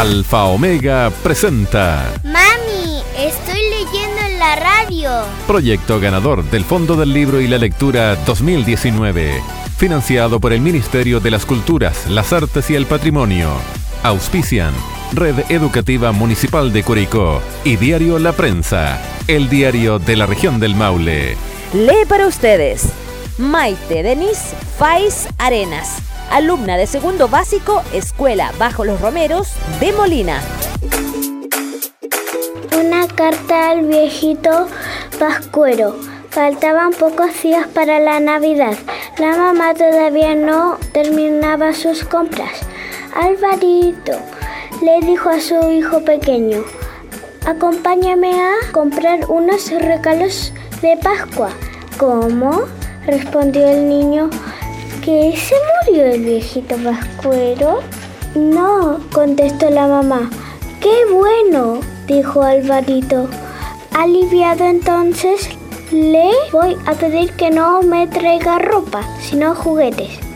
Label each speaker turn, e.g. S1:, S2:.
S1: Alfa Omega presenta
S2: Mami, estoy leyendo en la radio.
S1: Proyecto ganador del Fondo del Libro y la Lectura 2019. Financiado por el Ministerio de las Culturas, las Artes y el Patrimonio. Auspician Red Educativa Municipal de Curicó y Diario La Prensa, el diario de la región del Maule.
S3: Lee para ustedes Maite Denis Fais Arenas, alumna de segundo básico, Escuela Bajo los Romeros de Molina.
S4: Una carta al viejito Pascuero. Faltaban pocos días para la Navidad. La mamá todavía no terminaba sus compras. Alvarito le dijo a su hijo pequeño, acompáñame a comprar unos regalos de Pascua. ¿Cómo? respondió el niño. ¿Que se murió el viejito Pascuero? No, contestó la mamá. ¡Qué bueno! dijo Alvarito. Aliviado entonces, le voy a pedir que no me traiga ropa, sino juguetes.